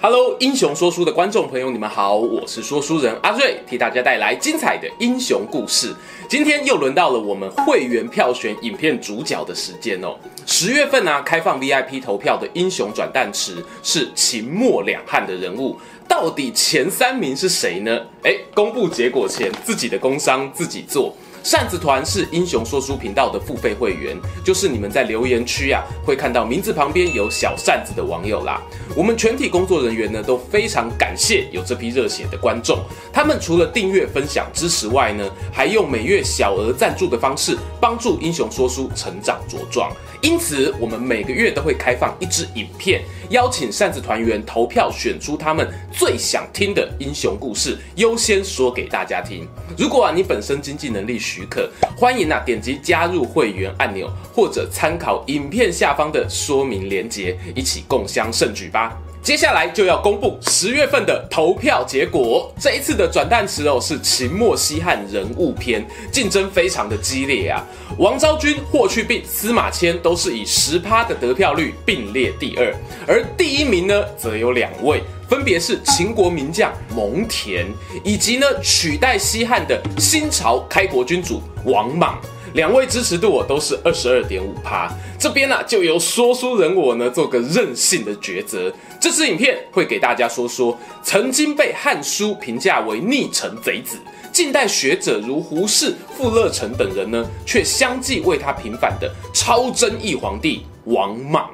Hello，英雄说书的观众朋友，你们好，我是说书人阿瑞，替大家带来精彩的英雄故事。今天又轮到了我们会员票选影片主角的时间哦。十月份呢、啊，开放 VIP 投票的英雄转蛋池是秦末两汉的人物，到底前三名是谁呢？哎，公布结果前，自己的工商自己做。扇子团是英雄说书频道的付费会员，就是你们在留言区啊会看到名字旁边有小扇子的网友啦。我们全体工作人员呢都非常感谢有这批热血的观众，他们除了订阅、分享、支持外呢，还用每月小额赞助的方式帮助英雄说书成长茁壮。因此，我们每个月都会开放一支影片，邀请扇子团员投票选出他们最想听的英雄故事，优先说给大家听。如果啊你本身经济能力许可，欢迎啊点击加入会员按钮，或者参考影片下方的说明连结，一起共襄盛举吧。接下来就要公布十月份的投票结果。这一次的转蛋池哦，是秦末西汉人物篇，竞争非常的激烈啊。王昭君、霍去病、司马迁都是以十趴的得票率并列第二，而第一名呢，则有两位，分别是秦国名将蒙恬，以及呢取代西汉的新朝开国君主王莽。两位支持度我都是二十二点五趴，这边呢、啊、就由说书人我呢做个任性的抉择。这支影片会给大家说说曾经被《汉书》评价为逆臣贼子，近代学者如胡适、傅乐成等人呢，却相继为他平反的超争议皇帝王莽。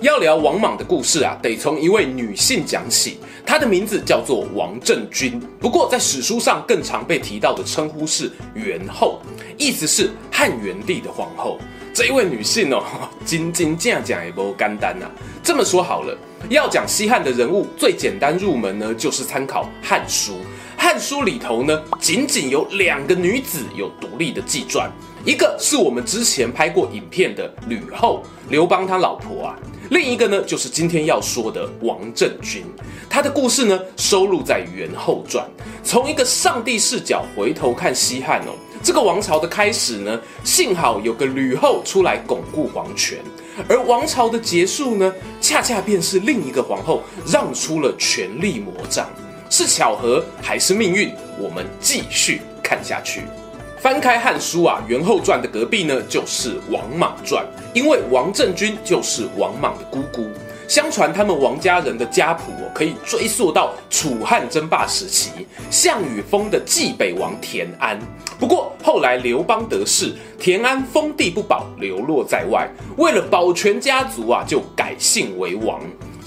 要聊王莽的故事啊，得从一位女性讲起。她的名字叫做王政君，不过在史书上更常被提到的称呼是元后，意思是汉元帝的皇后。这一位女性哦，真真正正也不简单呐。这么说好了，要讲西汉的人物，最简单入门呢，就是参考《汉书》。《汉书》里头呢，仅仅有两个女子有独立的纪传，一个是我们之前拍过影片的吕后，刘邦他老婆啊。另一个呢，就是今天要说的王政君，他的故事呢，收录在《元后传》。从一个上帝视角回头看西汉哦，这个王朝的开始呢，幸好有个吕后出来巩固皇权，而王朝的结束呢，恰恰便是另一个皇后让出了权力魔杖，是巧合还是命运？我们继续看下去。翻开《汉书》啊，《元后传》的隔壁呢，就是《王莽传》，因为王政君就是王莽的姑姑。相传他们王家人的家谱哦，可以追溯到楚汉争霸时期，项羽封的济北王田安。不过后来刘邦得势，田安封地不保，流落在外，为了保全家族啊，就改姓为王。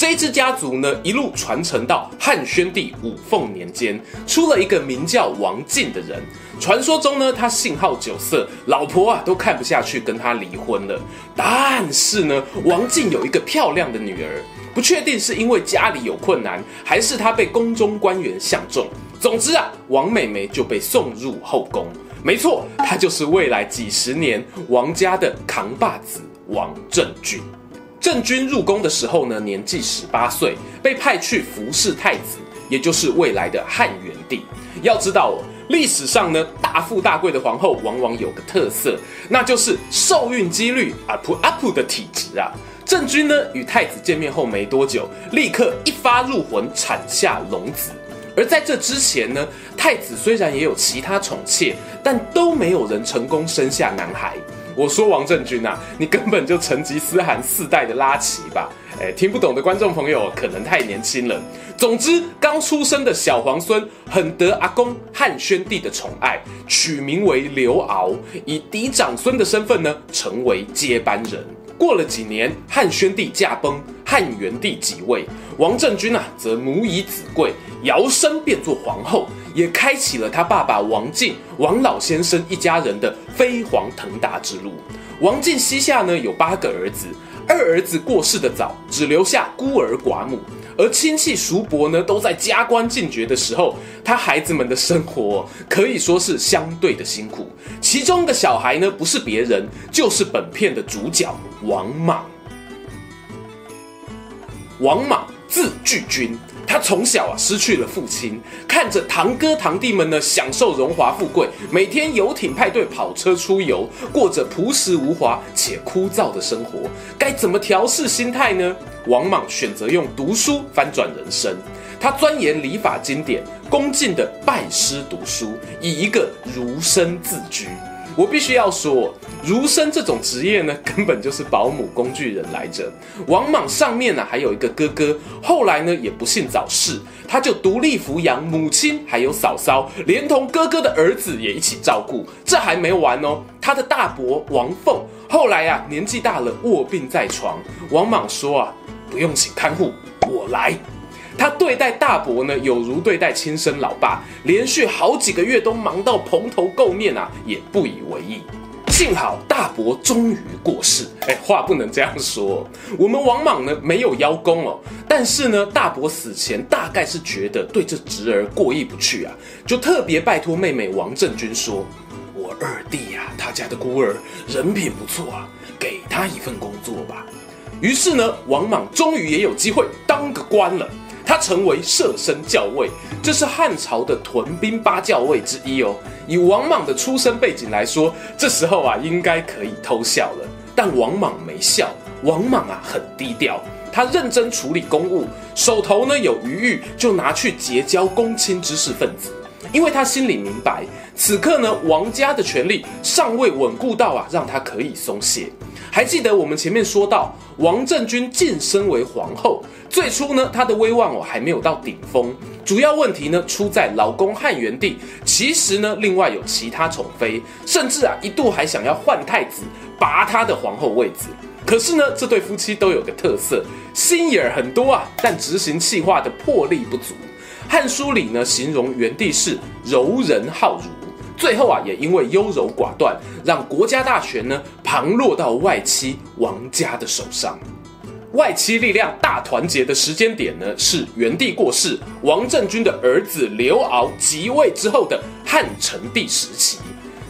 这一支家族呢，一路传承到汉宣帝武凤年间，出了一个名叫王进的人。传说中呢，他性好酒色，老婆啊都看不下去，跟他离婚了。但是呢，王进有一个漂亮的女儿，不确定是因为家里有困难，还是他被宫中官员相中。总之啊，王妹妹就被送入后宫。没错，她就是未来几十年王家的扛把子王政君。郑君入宫的时候呢，年纪十八岁，被派去服侍太子，也就是未来的汉元帝。要知道哦，历史上呢，大富大贵的皇后往往有个特色，那就是受孕几率 up up 的体质啊。郑君呢，与太子见面后没多久，立刻一发入魂，产下龙子。而在这之前呢，太子虽然也有其他宠妾，但都没有人成功生下男孩。我说王政君啊，你根本就成吉思汗四代的拉齐吧？哎，听不懂的观众朋友可能太年轻了。总之，刚出生的小皇孙很得阿公汉宣帝的宠爱，取名为刘遨，以嫡长孙的身份呢，成为接班人。过了几年，汉宣帝驾崩，汉元帝即位，王政君啊，则母以子贵，摇身变作皇后，也开启了他爸爸王进、王老先生一家人的飞黄腾达之路。王进膝下呢有八个儿子，二儿子过世的早，只留下孤儿寡母，而亲戚叔伯呢都在加官进爵的时候，他孩子们的生活可以说是相对的辛苦。其中的小孩呢，不是别人，就是本片的主角王莽。王莽字巨君。他从小啊失去了父亲，看着堂哥堂弟们呢享受荣华富贵，每天游艇派对、跑车出游，过着朴实无华且枯燥的生活，该怎么调试心态呢？王莽选择用读书翻转人生，他钻研礼法经典，恭敬的拜师读书，以一个儒生自居。我必须要说，儒生这种职业呢，根本就是保姆工具人来着。王莽上面呢、还有一个哥哥，后来呢也不幸早逝，他就独立抚养母亲还有嫂嫂，连同哥哥的儿子也一起照顾。这还没完哦，他的大伯王凤后来啊年纪大了卧病在床，王莽说啊，不用请看护，我来。他对待大伯呢，有如对待亲生老爸，连续好几个月都忙到蓬头垢面啊，也不以为意。幸好大伯终于过世，哎，话不能这样说。我们王莽呢没有邀功哦，但是呢，大伯死前大概是觉得对这侄儿过意不去啊，就特别拜托妹妹王政君说：“我二弟呀、啊，他家的孤儿人品不错啊，给他一份工作吧。”于是呢，王莽终于也有机会当个官了。他成为摄生校尉，这是汉朝的屯兵八校尉之一哦。以王莽的出身背景来说，这时候啊应该可以偷笑了。但王莽没笑，王莽啊很低调，他认真处理公务，手头呢有余裕就拿去结交公卿知识分子，因为他心里明白，此刻呢王家的权力尚未稳固到啊让他可以松懈。还记得我们前面说到，王政君晋升为皇后。最初呢，她的威望哦还没有到顶峰，主要问题呢出在老公汉元帝，其实呢另外有其他宠妃，甚至啊一度还想要换太子，拔她的皇后位子。可是呢，这对夫妻都有个特色，心眼儿很多啊，但执行计划的魄力不足。《汉书》里呢形容元帝是柔人好儒，最后啊也因为优柔寡断，让国家大权呢旁落到外戚王家的手上。外戚力量大团结的时间点呢，是元帝过世，王政君的儿子刘骜即位之后的汉成帝时期。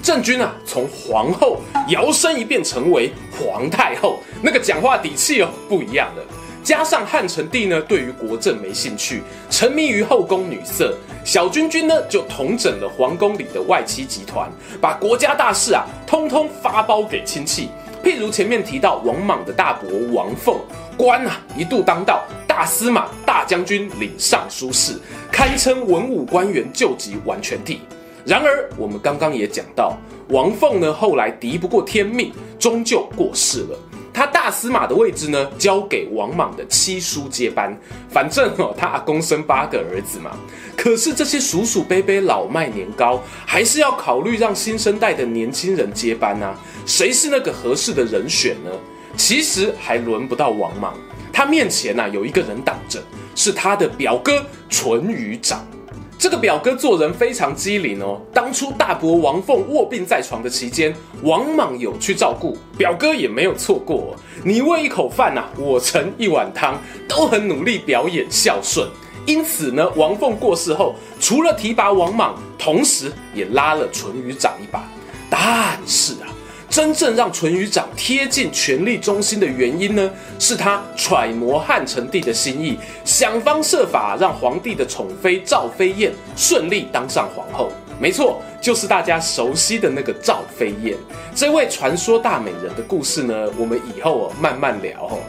政君啊，从皇后摇身一变成为皇太后，那个讲话底气哦不一样了。加上汉成帝呢，对于国政没兴趣，沉迷于后宫女色，小君君呢就统整了皇宫里的外戚集团，把国家大事啊通通发包给亲戚。譬如前面提到王莽的大伯王凤，官啊一度当到大司马、大将军、领尚书事，堪称文武官员救急完全体。然而我们刚刚也讲到，王凤呢后来敌不过天命，终究过世了。他大司马的位置呢，交给王莽的七叔接班。反正哦，他阿公生八个儿子嘛。可是这些叔叔伯伯老迈年高，还是要考虑让新生代的年轻人接班啊。谁是那个合适的人选呢？其实还轮不到王莽，他面前啊有一个人挡着，是他的表哥淳于长。这个表哥做人非常机灵哦。当初大伯王凤卧病在床的期间，王莽有去照顾，表哥也没有错过。你喂一口饭呐，我盛一碗汤，都很努力表演孝顺。因此呢，王凤过世后，除了提拔王莽，同时也拉了淳于长一把。但是啊。真正让淳于长贴近权力中心的原因呢，是他揣摩汉成帝的心意，想方设法让皇帝的宠妃赵飞燕顺利当上皇后。没错，就是大家熟悉的那个赵飞燕。这位传说大美人的故事呢，我们以后慢慢聊。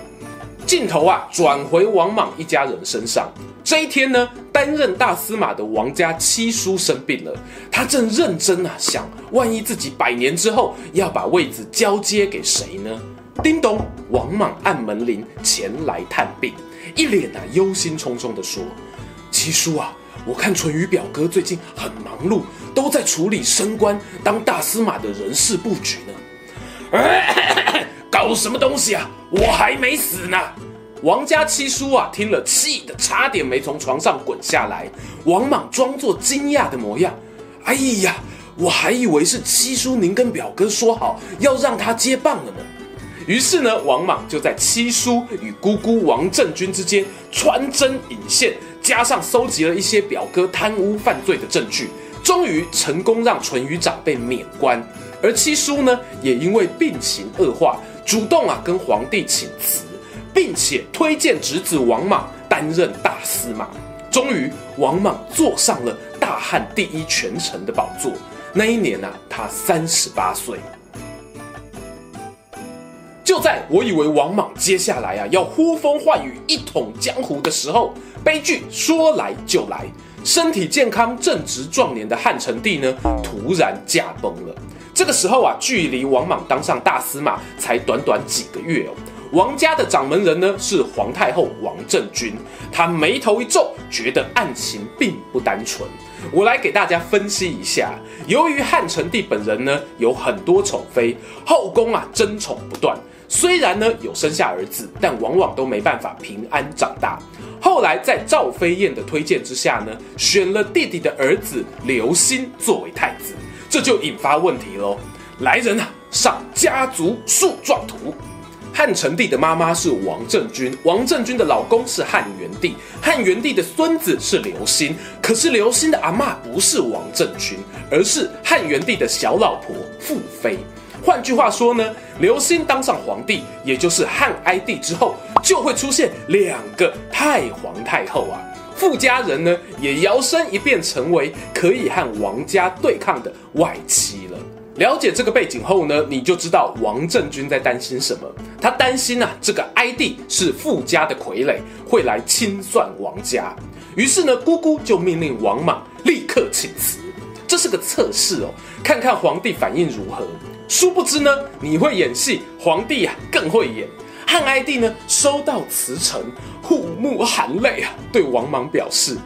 镜头啊，转回王莽一家人身上。这一天呢，担任大司马的王家七叔生病了，他正认真啊想，万一自己百年之后要把位子交接给谁呢？叮咚，王莽按门铃前来探病，一脸啊忧心忡忡地说：“七叔啊，我看淳于表哥最近很忙碌，都在处理升官当大司马的人事布局呢。哎” 搞什么东西啊？我还没死呢！王家七叔啊，听了气得差点没从床上滚下来。王莽装作惊讶的模样：“哎呀，我还以为是七叔您跟表哥说好要让他接棒了呢。”于是呢，王莽就在七叔与姑姑王政君之间穿针引线，加上搜集了一些表哥贪污犯罪的证据，终于成功让淳于长被免官。而七叔呢，也因为病情恶化，主动啊跟皇帝请辞，并且推荐侄子王莽担任大司马。终于，王莽坐上了大汉第一权臣的宝座。那一年啊，他三十八岁。就在我以为王莽接下来啊要呼风唤雨一统江湖的时候，悲剧说来就来，身体健康正值壮年的汉成帝呢突然驾崩了。这个时候啊，距离王莽当上大司马才短短几个月哦。王家的掌门人呢是皇太后王政君，他眉头一皱，觉得案情并不单纯。我来给大家分析一下，由于汉成帝本人呢有很多宠妃，后宫啊争宠不断。虽然呢有生下儿子，但往往都没办法平安长大。后来在赵飞燕的推荐之下呢，选了弟弟的儿子刘欣作为太子，这就引发问题喽。来人啊，上家族树状图。汉成帝的妈妈是王政君，王政君的老公是汉元帝，汉元帝的孙子是刘欣。可是刘欣的阿嬷不是王政君，而是汉元帝的小老婆傅妃。换句话说呢，刘欣当上皇帝，也就是汉哀帝之后，就会出现两个太皇太后啊。富家人呢，也摇身一变成为可以和王家对抗的外戚了。了解这个背景后呢，你就知道王政君在担心什么。他担心啊，这个哀帝是富家的傀儡，会来清算王家。于是呢，姑姑就命令王莽立刻请辞。这是个测试哦，看看皇帝反应如何。殊不知呢，你会演戏，皇帝啊更会演。汉哀帝呢收到辞呈，护目含泪啊，对王莽表示：“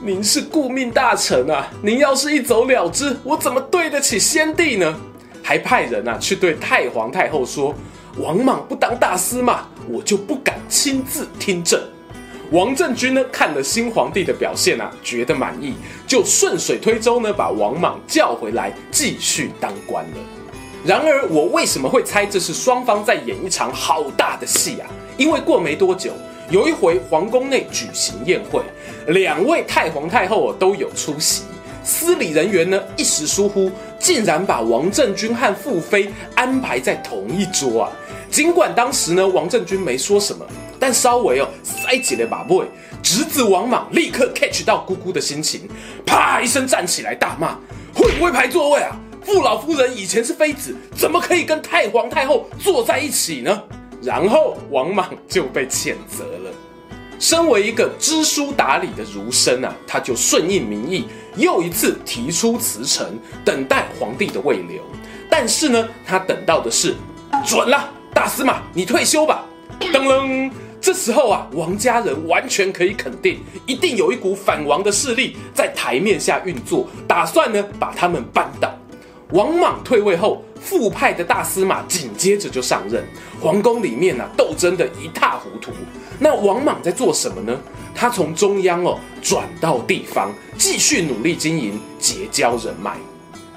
您是顾命大臣啊，您要是一走了之，我怎么对得起先帝呢？”还派人啊去对太皇太后说：“王莽不当大司马，我就不敢亲自听政。”王政君呢看了新皇帝的表现啊，觉得满意，就顺水推舟呢把王莽叫回来继续当官了。然而，我为什么会猜这是双方在演一场好大的戏啊？因为过没多久，有一回皇宫内举行宴会，两位太皇太后都有出席。司礼人员呢一时疏忽，竟然把王政君和傅妃安排在同一桌啊！尽管当时呢王政君没说什么，但稍微哦塞起了把位，侄子王莽立刻 catch 到姑姑的心情，啪一声站起来大骂：会不会排座位啊？傅老夫人以前是妃子，怎么可以跟太皇太后坐在一起呢？然后王莽就被谴责了。身为一个知书达理的儒生啊，他就顺应民意，又一次提出辞呈，等待皇帝的慰留。但是呢，他等到的是准了，大司马你退休吧。噔噔，这时候啊，王家人完全可以肯定，一定有一股反王的势力在台面下运作，打算呢把他们扳倒。王莽退位后，馥派的大司马紧接着就上任，皇宫里面啊斗争的一塌糊涂。那王莽在做什么呢？他从中央哦转到地方，继续努力经营，结交人脉。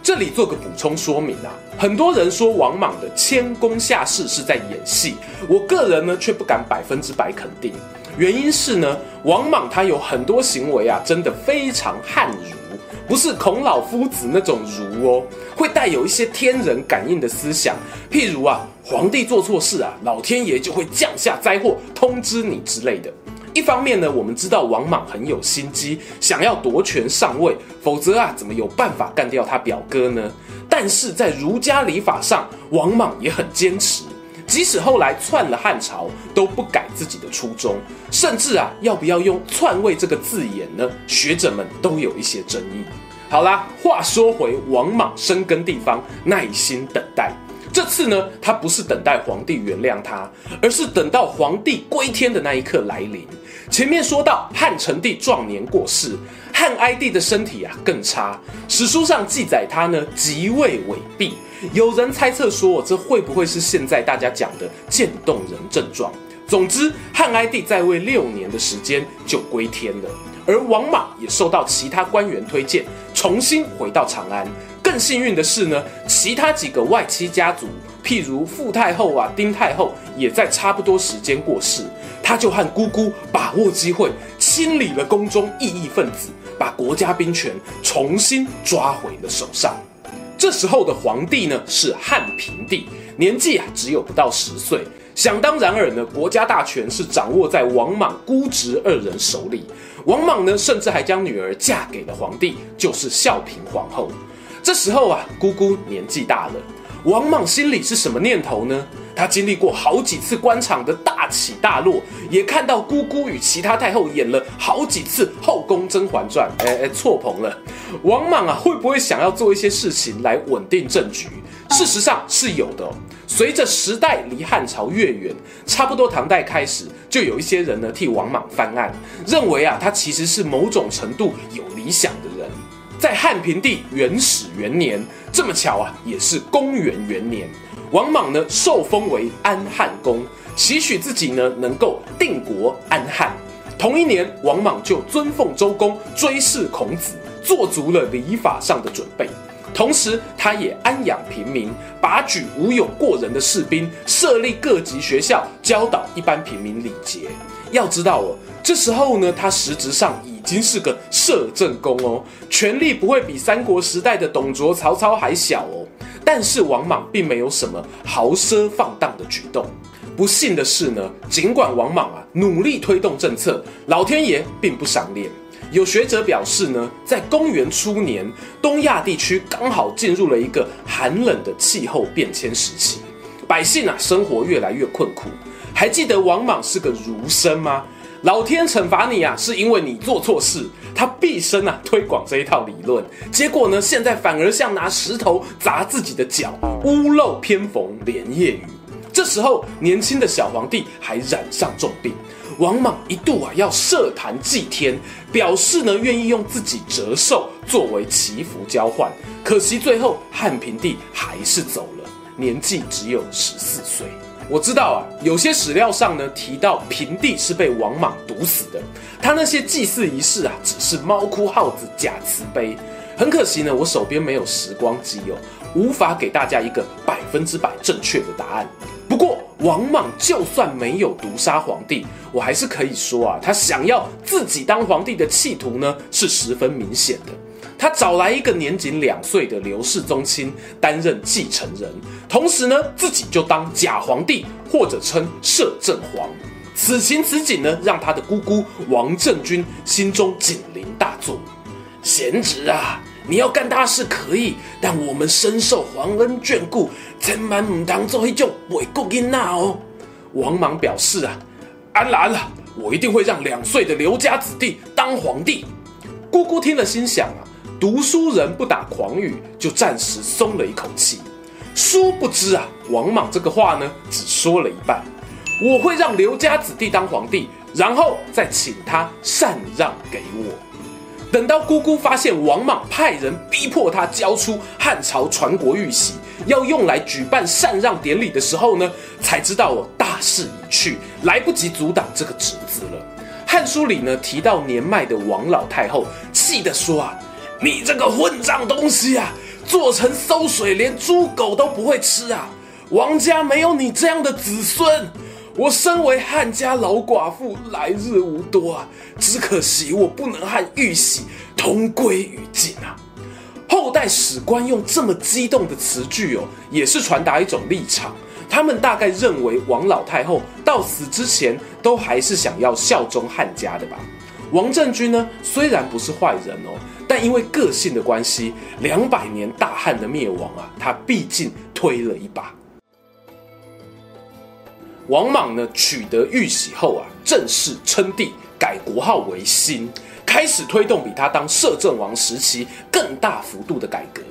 这里做个补充说明啊，很多人说王莽的谦恭下士是在演戏，我个人呢却不敢百分之百肯定。原因是呢，王莽他有很多行为啊，真的非常汉儒。不是孔老夫子那种儒哦，会带有一些天人感应的思想。譬如啊，皇帝做错事啊，老天爷就会降下灾祸通知你之类的。一方面呢，我们知道王莽很有心机，想要夺权上位，否则啊，怎么有办法干掉他表哥呢？但是在儒家礼法上，王莽也很坚持。即使后来篡了汉朝，都不改自己的初衷，甚至啊，要不要用篡位这个字眼呢？学者们都有一些争议。好啦，话说回王莽生根地方，耐心等待。这次呢，他不是等待皇帝原谅他，而是等到皇帝归天的那一刻来临。前面说到汉成帝壮年过世，汉哀帝的身体啊更差，史书上记载他呢即位痿痹。有人猜测说，这会不会是现在大家讲的渐冻人症状？总之，汉哀帝在位六年的时间就归天了，而王莽也受到其他官员推荐，重新回到长安。更幸运的是呢，其他几个外戚家族，譬如傅太后啊、丁太后，也在差不多时间过世。他就和姑姑把握机会，清理了宫中异议分子，把国家兵权重新抓回了手上。这时候的皇帝呢，是汉平帝，年纪啊只有不到十岁。想当然尔呢，国家大权是掌握在王莽姑侄二人手里。王莽呢，甚至还将女儿嫁给了皇帝，就是孝平皇后。这时候啊，姑姑年纪大了，王莽心里是什么念头呢？他经历过好几次官场的大起大落，也看到姑姑与其他太后演了好几次《后宫甄嬛传》，哎哎，错棚了。王莽啊，会不会想要做一些事情来稳定政局？事实上是有的。随着时代离汉朝越远，差不多唐代开始，就有一些人呢替王莽翻案，认为啊他其实是某种程度有理想的人。在汉平帝元始元年，这么巧啊，也是公元元年，王莽呢受封为安汉公，期许自己呢能够定国安汉。同一年，王莽就尊奉周公，追谥孔子，做足了礼法上的准备。同时，他也安养平民，拔举武勇过人的士兵，设立各级学校，教导一般平民礼节。要知道哦，这时候呢，他实质上已经是个摄政公哦，权力不会比三国时代的董卓、曹操还小哦。但是王莽并没有什么豪奢放荡的举动。不幸的是呢，尽管王莽啊努力推动政策，老天爷并不赏脸。有学者表示呢，在公元初年，东亚地区刚好进入了一个寒冷的气候变迁时期，百姓啊生活越来越困苦。还记得王莽是个儒生吗？老天惩罚你啊，是因为你做错事。他毕生啊推广这一套理论，结果呢，现在反而像拿石头砸自己的脚，屋漏偏逢连夜雨。这时候，年轻的小皇帝还染上重病。王莽一度啊要设坛祭天，表示呢愿意用自己折寿作为祈福交换。可惜最后汉平帝还是走了，年纪只有十四岁。我知道啊，有些史料上呢提到平帝是被王莽毒死的，他那些祭祀仪式啊只是猫哭耗子假慈悲。很可惜呢，我手边没有时光机哦，无法给大家一个百分之百正确的答案。不过王莽就算没有毒杀皇帝，我还是可以说啊，他想要自己当皇帝的企图呢是十分明显的。他找来一个年仅两岁的刘氏宗亲担任继承人，同时呢自己就当假皇帝或者称摄政皇。此情此景呢，让他的姑姑王政君心中警铃大作。贤侄啊！你要干大事可以，但我们深受皇恩眷顾，千万唔当做一种伪国囡仔哦。王莽表示啊，安了安了，我一定会让两岁的刘家子弟当皇帝。姑姑听了心想啊，读书人不打诳语，就暂时松了一口气。殊不知啊，王莽这个话呢，只说了一半。我会让刘家子弟当皇帝，然后再请他禅让给我。等到姑姑发现王莽派人逼迫他交出汉朝传国玉玺，要用来举办禅让典礼的时候呢，才知道哦，大势已去，来不及阻挡这个侄子了。《汉书》里呢提到年迈的王老太后，气得说啊：“你这个混账东西啊，做成馊水连猪狗都不会吃啊！王家没有你这样的子孙。”我身为汉家老寡妇，来日无多啊！只可惜我不能和玉玺同归于尽啊！后代史官用这么激动的词句哦，也是传达一种立场。他们大概认为王老太后到死之前都还是想要效忠汉家的吧。王政君呢，虽然不是坏人哦，但因为个性的关系，两百年大汉的灭亡啊，他毕竟推了一把。王莽呢，取得玉玺后啊，正式称帝，改国号为新，开始推动比他当摄政王时期更大幅度的改革。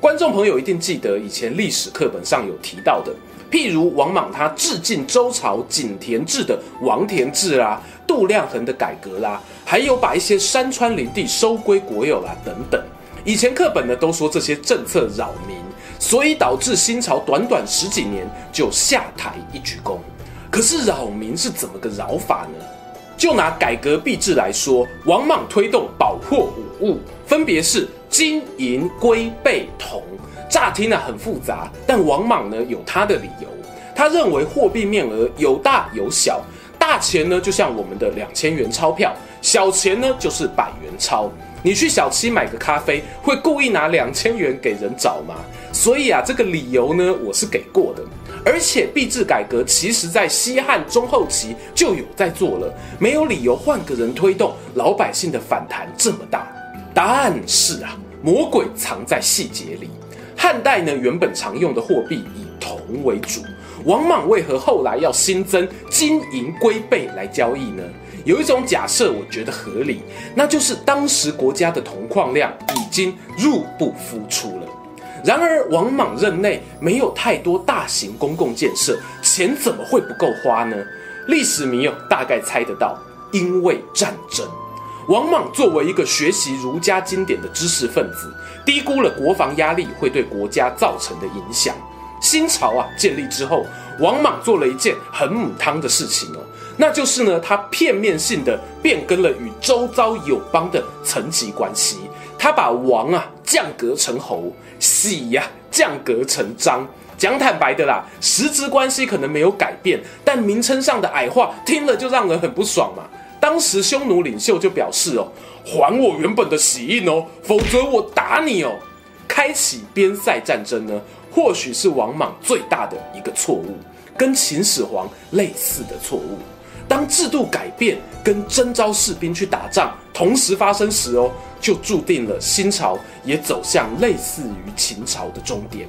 观众朋友一定记得以前历史课本上有提到的，譬如王莽他致敬周朝井田制的王田制啦，度量衡的改革啦，还有把一些山川林地收归国有啦等等。以前课本呢都说这些政策扰民，所以导致新朝短短十几年就下台一鞠躬。可是扰民是怎么个扰法呢？就拿改革币制来说，王莽推动宝货五物，分别是金银龟贝铜。乍听呢很复杂，但王莽呢有他的理由。他认为货币面额有大有小，大钱呢就像我们的两千元钞票，小钱呢就是百元钞。你去小七买个咖啡，会故意拿两千元给人找吗？所以啊，这个理由呢我是给过的。而且币制改革其实在西汉中后期就有在做了，没有理由换个人推动，老百姓的反弹这么大。答案是啊，魔鬼藏在细节里。汉代呢原本常用的货币以铜为主。王莽为何后来要新增金银龟贝来交易呢？有一种假设，我觉得合理，那就是当时国家的铜矿量已经入不敷出了。然而，王莽任内没有太多大型公共建设，钱怎么会不够花呢？历史迷友大概猜得到，因为战争。王莽作为一个学习儒家经典的知识分子，低估了国防压力会对国家造成的影响。新朝啊建立之后，王莽做了一件很母汤的事情哦，那就是呢，他片面性的变更了与周遭友邦的层级关系，他把王啊降格成侯，喜呀、降格成章。讲坦白的啦，实质关系可能没有改变，但名称上的矮化听了就让人很不爽嘛。当时匈奴领袖就表示哦，还我原本的玺印哦，否则我打你哦。开启边塞战争呢？或许是王莽最大的一个错误，跟秦始皇类似的错误。当制度改变跟征召士兵去打仗同时发生时哦，就注定了新朝也走向类似于秦朝的终点。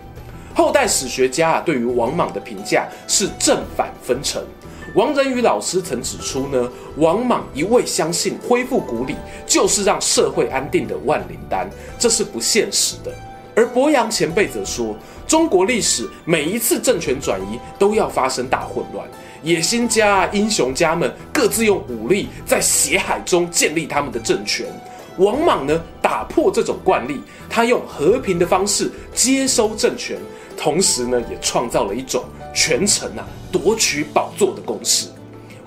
后代史学家啊，对于王莽的评价是正反分成。王仁宇老师曾指出呢，王莽一味相信恢复古礼就是让社会安定的万灵丹，这是不现实的。而伯阳前辈则说，中国历史每一次政权转移都要发生大混乱，野心家、英雄家们各自用武力在血海中建立他们的政权。王莽呢，打破这种惯例，他用和平的方式接收政权，同时呢，也创造了一种权臣啊夺取宝座的公式。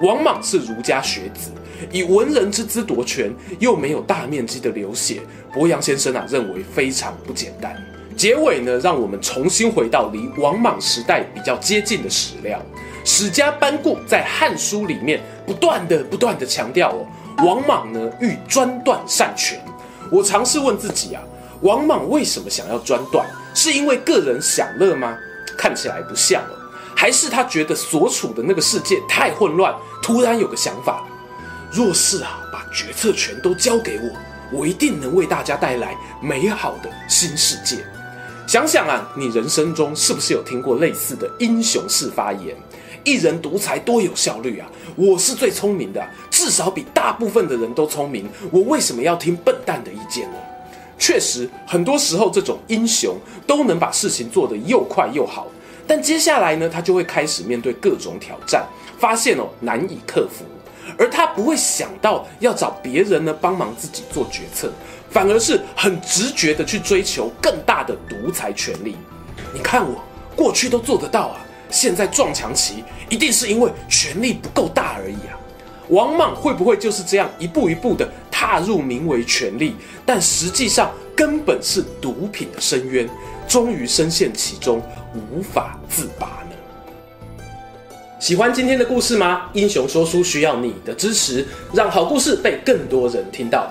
王莽是儒家学子，以文人之姿夺权，又没有大面积的流血，伯阳先生啊认为非常不简单。结尾呢，让我们重新回到离王莽时代比较接近的史料。史家班固在《汉书》里面不断的、不断的强调哦，王莽呢欲专断擅权。我尝试问自己啊，王莽为什么想要专断？是因为个人享乐吗？看起来不像哦，还是他觉得所处的那个世界太混乱，突然有个想法：若是啊，把决策权都交给我，我一定能为大家带来美好的新世界。想想啊，你人生中是不是有听过类似的英雄式发言？一人独裁多有效率啊！我是最聪明的，至少比大部分的人都聪明。我为什么要听笨蛋的意见呢？确实，很多时候这种英雄都能把事情做得又快又好，但接下来呢，他就会开始面对各种挑战，发现哦难以克服，而他不会想到要找别人呢帮忙自己做决策。反而是很直觉的去追求更大的独裁权力。你看我过去都做得到啊，现在撞墙期一定是因为权力不够大而已啊。王莽会不会就是这样一步一步的踏入名为权力，但实际上根本是毒品的深渊，终于深陷其中无法自拔呢？喜欢今天的故事吗？英雄说书需要你的支持，让好故事被更多人听到。